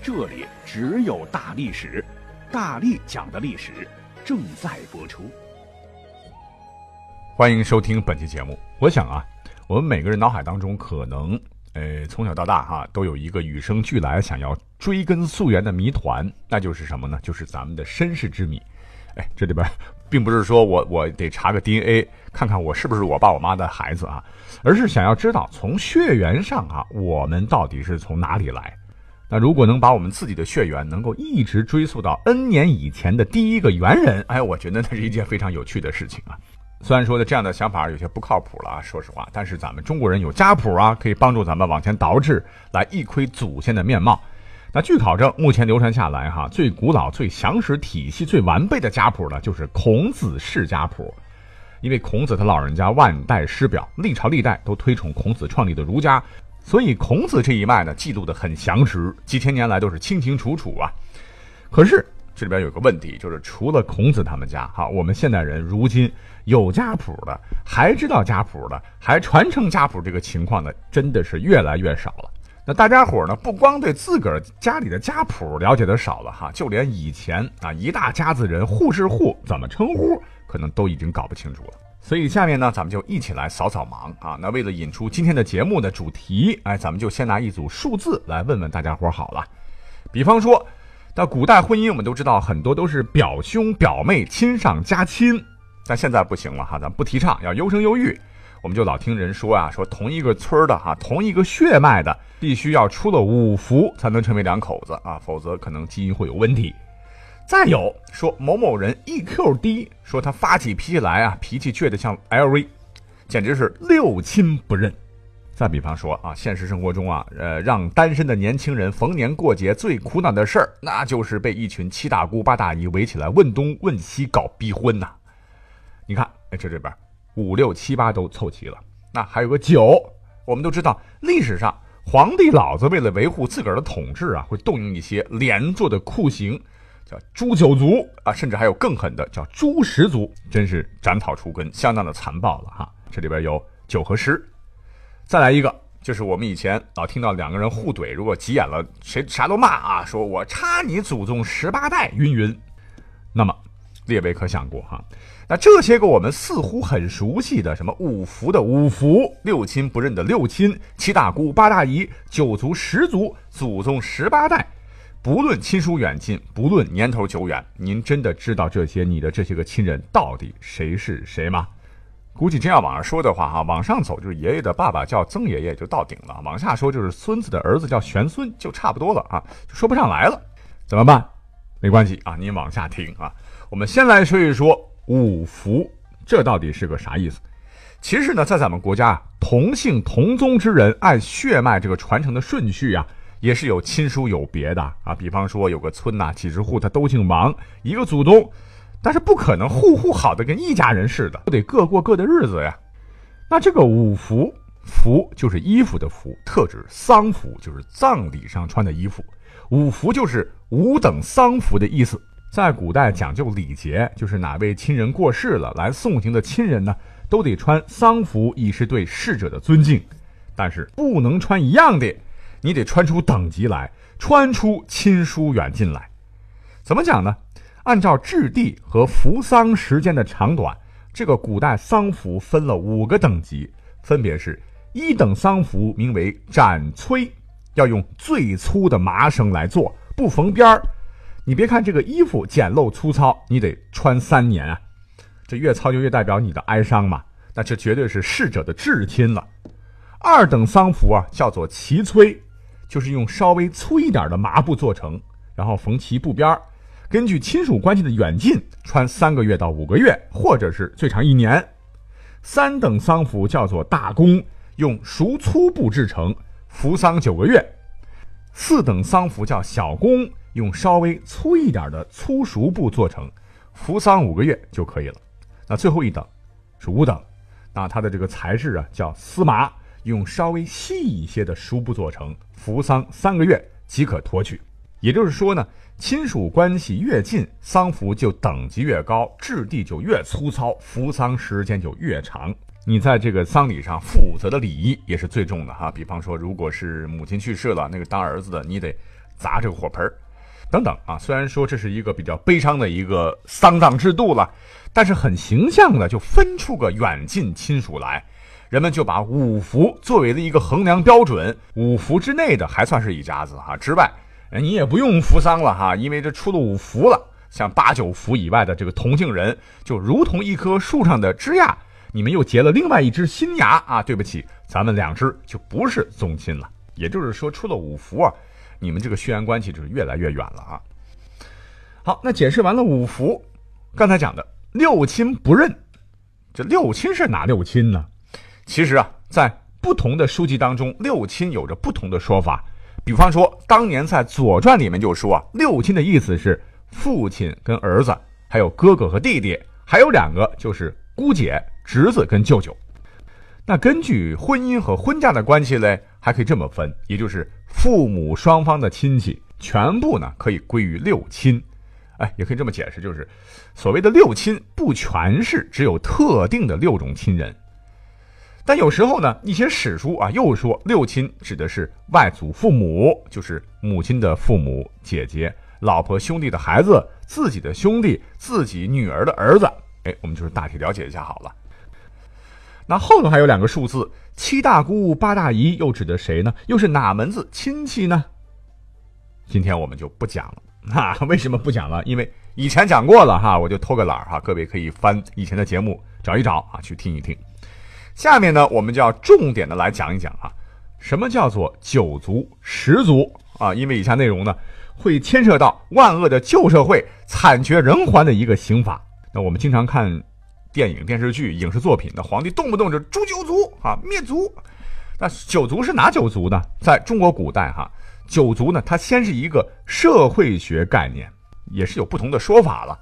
这里只有大历史，大力讲的历史正在播出。欢迎收听本期节目。我想啊，我们每个人脑海当中可能，呃，从小到大哈，都有一个与生俱来想要追根溯源的谜团，那就是什么呢？就是咱们的身世之谜。哎，这里边并不是说我我得查个 DNA 看看我是不是我爸我妈的孩子啊，而是想要知道从血缘上啊，我们到底是从哪里来。那如果能把我们自己的血缘能够一直追溯到 N 年以前的第一个猿人，哎，我觉得那是一件非常有趣的事情啊。虽然说的这样的想法有些不靠谱了啊，说实话，但是咱们中国人有家谱啊，可以帮助咱们往前倒置，来一窥祖先的面貌。那据考证，目前流传下来哈最古老、最详实、体系最完备的家谱呢，就是孔子世家谱。因为孔子他老人家万代师表，历朝历代都推崇孔子创立的儒家。所以孔子这一脉呢，记录的很详实，几千年来都是清清楚楚啊。可是这里边有个问题，就是除了孔子他们家，哈，我们现代人如今有家谱的，还知道家谱的，还传承家谱这个情况呢，真的是越来越少了。那大家伙呢，不光对自个儿家里的家谱了解的少了哈，就连以前啊一大家子人户是户怎么称呼，可能都已经搞不清楚了。所以下面呢，咱们就一起来扫扫盲啊。那为了引出今天的节目的主题，哎，咱们就先拿一组数字来问问大家伙好了。比方说，到古代婚姻，我们都知道很多都是表兄表妹亲上加亲，但现在不行了哈，咱不提倡要优生优育。我们就老听人说啊，说同一个村的哈，同一个血脉的，必须要出了五福才能成为两口子啊，否则可能基因会有问题。再有说某某人 EQ 低，说他发起脾气来啊，脾气倔得像 LV，简直是六亲不认。再比方说啊，现实生活中啊，呃，让单身的年轻人逢年过节最苦恼的事儿，那就是被一群七大姑八大姨围起来问东问西搞逼婚呐。你看，哎，这这边五六七八都凑齐了，那还有个九。我们都知道，历史上皇帝老子为了维护自个儿的统治啊，会动用一些连坐的酷刑。叫诛九族啊，甚至还有更狠的，叫诛十族，真是斩草除根，相当的残暴了哈。这里边有九和十，再来一个，就是我们以前老听到两个人互怼，如果急眼了，谁啥都骂啊，说我插你祖宗十八代，云云。那么列位可想过哈？那这些个我们似乎很熟悉的，什么五福的五福，六亲不认的六亲，七大姑八大姨，九族十族，祖宗十八代。不论亲疏远近，不论年头久远，您真的知道这些你的这些个亲人到底谁是谁吗？估计真要往上说的话，哈，往上走就是爷爷的爸爸叫曾爷爷就到顶了，往下说就是孙子的儿子叫玄孙就差不多了啊，就说不上来了，怎么办？没关系啊，您往下听啊。我们先来说一说五福，这到底是个啥意思？其实呢，在咱们国家，同姓同宗之人按血脉这个传承的顺序啊。也是有亲疏有别的啊，比方说有个村呐，几十户他都姓王，一个祖宗，但是不可能户户好的跟一家人似的，都得各过各的日子呀。那这个五服，服就是衣服的服，特指丧服，就是葬礼上穿的衣服。五服就是五等丧服的意思。在古代讲究礼节，就是哪位亲人过世了，来送行的亲人呢，都得穿丧服，以示对逝者的尊敬，但是不能穿一样的。你得穿出等级来，穿出亲疏远近来，怎么讲呢？按照质地和服丧时间的长短，这个古代丧服分了五个等级，分别是一等丧服名为斩崔，要用最粗的麻绳来做，不缝边儿。你别看这个衣服简陋粗糙，你得穿三年啊，这越糙就越代表你的哀伤嘛，那这绝对是逝者的至亲了。二等丧服啊，叫做齐崔。就是用稍微粗一点的麻布做成，然后缝齐布边儿，根据亲属关系的远近，穿三个月到五个月，或者是最长一年。三等丧服叫做大公，用熟粗布制成，服丧九个月。四等丧服叫小公，用稍微粗一点的粗熟布做成，服丧五个月就可以了。那最后一等是五等，那它的这个材质啊叫丝麻，用稍微细一些的熟布做成，服丧三个月即可脱去。也就是说呢，亲属关系越近，丧服就等级越高，质地就越粗糙，服丧时间就越长。你在这个丧礼上负责的礼仪也是最重的哈。比方说，如果是母亲去世了，那个当儿子的你得砸这个火盆儿，等等啊。虽然说这是一个比较悲伤的一个丧葬制度了，但是很形象的就分出个远近亲属来，人们就把五福作为了一个衡量标准。五福之内的还算是一家子哈，之外。你也不用扶丧了哈，因为这出了五福了。像八九福以外的这个同姓人，就如同一棵树上的枝桠，你们又结了另外一只新芽啊！对不起，咱们两只就不是宗亲了。也就是说，出了五福啊，你们这个血缘关系就是越来越远了啊。好，那解释完了五福，刚才讲的六亲不认，这六亲是哪六亲呢？其实啊，在不同的书籍当中，六亲有着不同的说法。比方说，当年在《左传》里面就说啊，六亲的意思是父亲跟儿子，还有哥哥和弟弟，还有两个就是姑姐、侄子跟舅舅。那根据婚姻和婚嫁的关系嘞，还可以这么分，也就是父母双方的亲戚全部呢可以归于六亲。哎，也可以这么解释，就是所谓的六亲不全是只有特定的六种亲人。但有时候呢，一些史书啊又说六亲指的是外祖父母，就是母亲的父母、姐姐、老婆、兄弟的孩子、自己的兄弟、自己女儿的儿子。哎，我们就是大体了解一下好了。那后头还有两个数字，七大姑八大姨又指的谁呢？又是哪门子亲戚呢？今天我们就不讲了。哈，为什么不讲了？因为以前讲过了哈，我就偷个懒哈。各位可以翻以前的节目找一找啊，去听一听。下面呢，我们就要重点的来讲一讲啊，什么叫做九族十族啊？因为以下内容呢，会牵涉到万恶的旧社会惨绝人寰的一个刑法。那我们经常看电影、电视剧、影视作品，那皇帝动不动就诛九族啊，灭族。那九族是哪九族呢？在中国古代哈，九族呢，它先是一个社会学概念，也是有不同的说法了。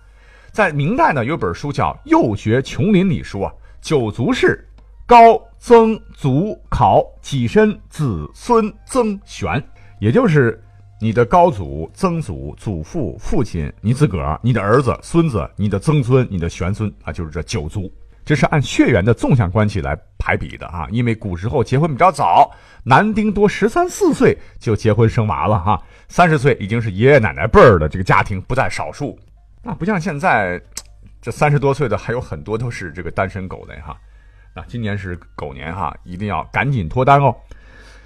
在明代呢，有本书叫《幼学琼林》里说啊，九族是。高曾祖考己身子孙曾玄，也就是你的高祖、曾祖、祖父、父亲，你自个儿、你的儿子、孙子、你的曾孙、你的玄孙啊，就是这九族。这是按血缘的纵向关系来排比的啊。因为古时候结婚比较早，男丁多十三四岁就结婚生娃了哈，三十岁已经是爷爷奶奶辈儿的这个家庭不在少数。那不像现在，这三十多岁的还有很多都是这个单身狗嘞哈。今年是狗年哈，一定要赶紧脱单哦。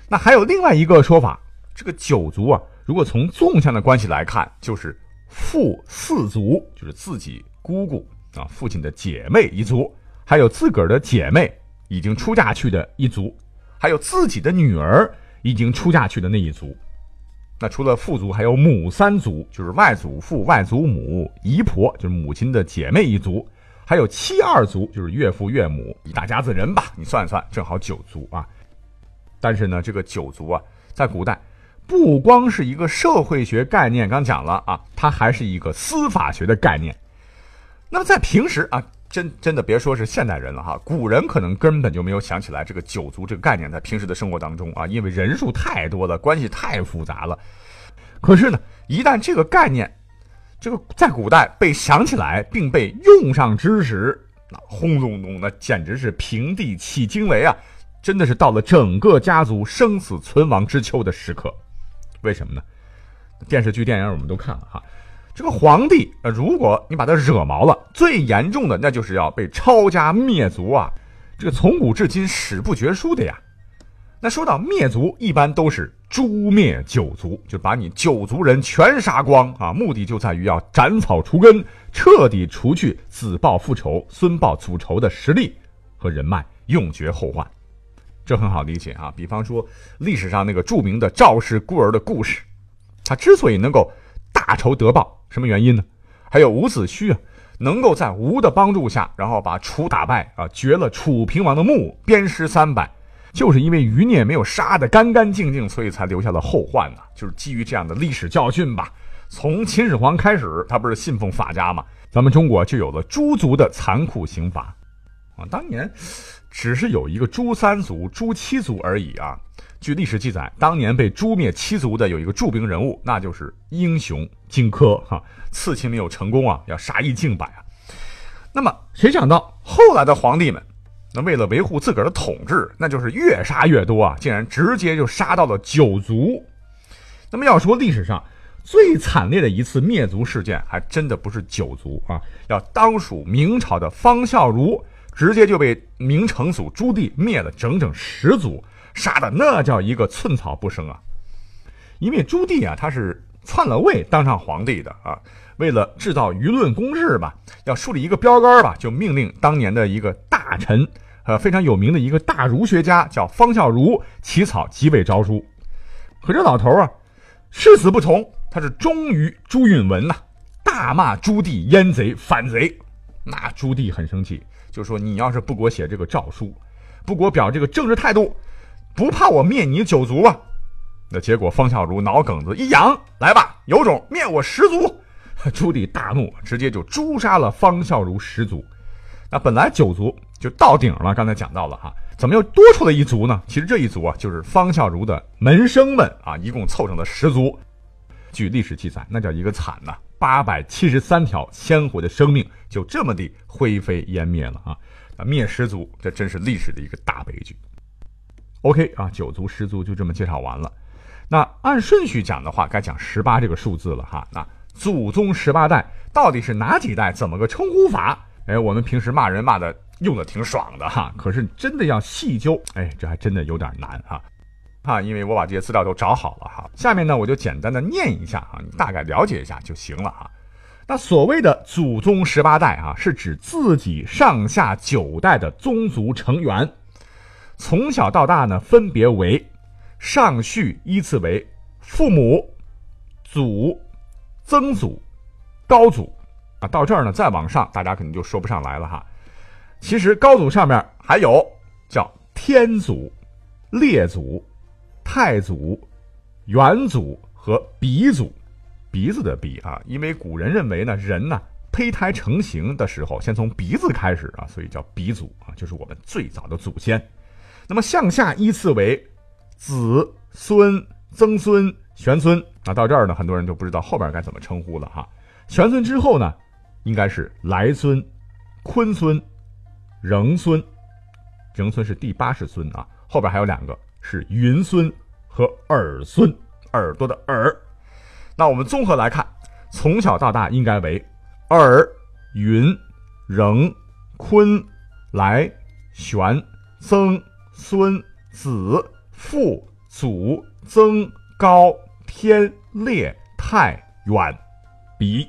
那还有另外一个说法，这个九族啊，如果从纵向的关系来看，就是父四族，就是自己姑姑啊，父亲的姐妹一族，还有自个儿的姐妹已经出嫁去的一族，还有自己的女儿已经出嫁去的那一族。那除了父族，还有母三族，就是外祖父、外祖母、姨婆，就是母亲的姐妹一族。还有七二族，就是岳父岳母一大家子人吧，你算一算，正好九族啊。但是呢，这个九族啊，在古代不光是一个社会学概念，刚讲了啊，它还是一个司法学的概念。那么在平时啊，真真的别说是现代人了哈，古人可能根本就没有想起来这个九族这个概念，在平时的生活当中啊，因为人数太多了，关系太复杂了。可是呢，一旦这个概念，这个在古代被想起来并被用上之时，那轰隆隆，那简直是平地起惊雷啊！真的是到了整个家族生死存亡之秋的时刻。为什么呢？电视剧、电影我们都看了哈。这个皇帝，呃，如果你把他惹毛了，最严重的那就是要被抄家灭族啊！这个从古至今史不绝书的呀。那说到灭族，一般都是诛灭九族，就把你九族人全杀光啊！目的就在于要斩草除根，彻底除去子报父仇、孙报祖仇的实力和人脉，永绝后患。这很好理解啊！比方说历史上那个著名的赵氏孤儿的故事，他之所以能够大仇得报，什么原因呢？还有伍子胥啊，能够在吴的帮助下，然后把楚打败啊，掘了楚平王的墓，鞭尸三百。就是因为余孽没有杀得干干净净，所以才留下了后患呢。就是基于这样的历史教训吧，从秦始皇开始，他不是信奉法家嘛，咱们中国就有了诸族的残酷刑罚啊。当年只是有一个诛三族、诛七族而已啊。据历史记载，当年被诛灭七族的有一个著名人物，那就是英雄荆轲哈。刺秦没有成功啊，要杀一儆百啊。那么谁想到后来的皇帝们，那为了维护自个儿的统治，那就是越杀越多啊，竟然直接就杀到了九族。那么要说历史上最惨烈的一次灭族事件，还真的不是九族啊，要当属明朝的方孝孺，直接就被明成祖朱棣灭了整整十族。杀的那叫一个寸草不生啊！因为朱棣啊，他是篡了位当上皇帝的啊。为了制造舆论攻势吧，要树立一个标杆吧，就命令当年的一个臣，呃，非常有名的一个大儒学家叫方孝孺起草即位诏书。可这老头啊，誓死不从，他是忠于朱允文呐，大骂朱棣阉贼反贼。那朱棣很生气，就说：“你要是不给我写这个诏书，不给我表这个政治态度。”不怕我灭你九族啊？那结果方孝孺脑梗子一扬，来吧，有种灭我十族！朱棣大怒，直接就诛杀了方孝孺十族。那本来九族就到顶了，刚才讲到了哈，怎么又多出了一族呢？其实这一族啊，就是方孝孺的门生们啊，一共凑成了十族。据历史记载，那叫一个惨呐，八百七十三条鲜活的生命就这么地灰飞烟灭了啊！灭十族，这真是历史的一个大悲剧。OK 啊，九族十族就这么介绍完了。那按顺序讲的话，该讲十八这个数字了哈。那祖宗十八代到底是哪几代？怎么个称呼法？哎，我们平时骂人骂的用的挺爽的哈，可是真的要细究，哎，这还真的有点难哈。啊，因为我把这些资料都找好了哈。下面呢，我就简单的念一下哈，你大概了解一下就行了哈。那所谓的祖宗十八代啊，是指自己上下九代的宗族成员。从小到大呢，分别为上序依次为父母、祖、曾祖、高祖啊。到这儿呢，再往上，大家可能就说不上来了哈。其实高祖上面还有叫天祖、列祖、太祖、元祖和鼻祖，鼻子的鼻啊，因为古人认为呢，人呢胚胎成型的时候，先从鼻子开始啊，所以叫鼻祖啊，就是我们最早的祖先。那么向下依次为子孙、曾孙、玄孙啊，到这儿呢，很多人就不知道后边该怎么称呼了哈。玄孙之后呢，应该是来孙、坤孙、仍孙，仍孙是第八世孙啊。后边还有两个是云孙和耳孙，耳朵的耳。那我们综合来看，从小到大应该为耳、云、仍、坤、来、玄、曾。孙子父祖曾高天烈太远鼻，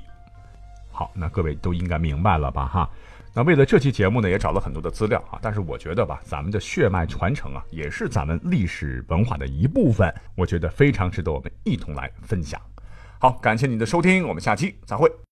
好，那各位都应该明白了吧？哈，那为了这期节目呢，也找了很多的资料啊。但是我觉得吧，咱们的血脉传承啊，也是咱们历史文化的一部分，我觉得非常值得我们一同来分享。好，感谢您的收听，我们下期再会。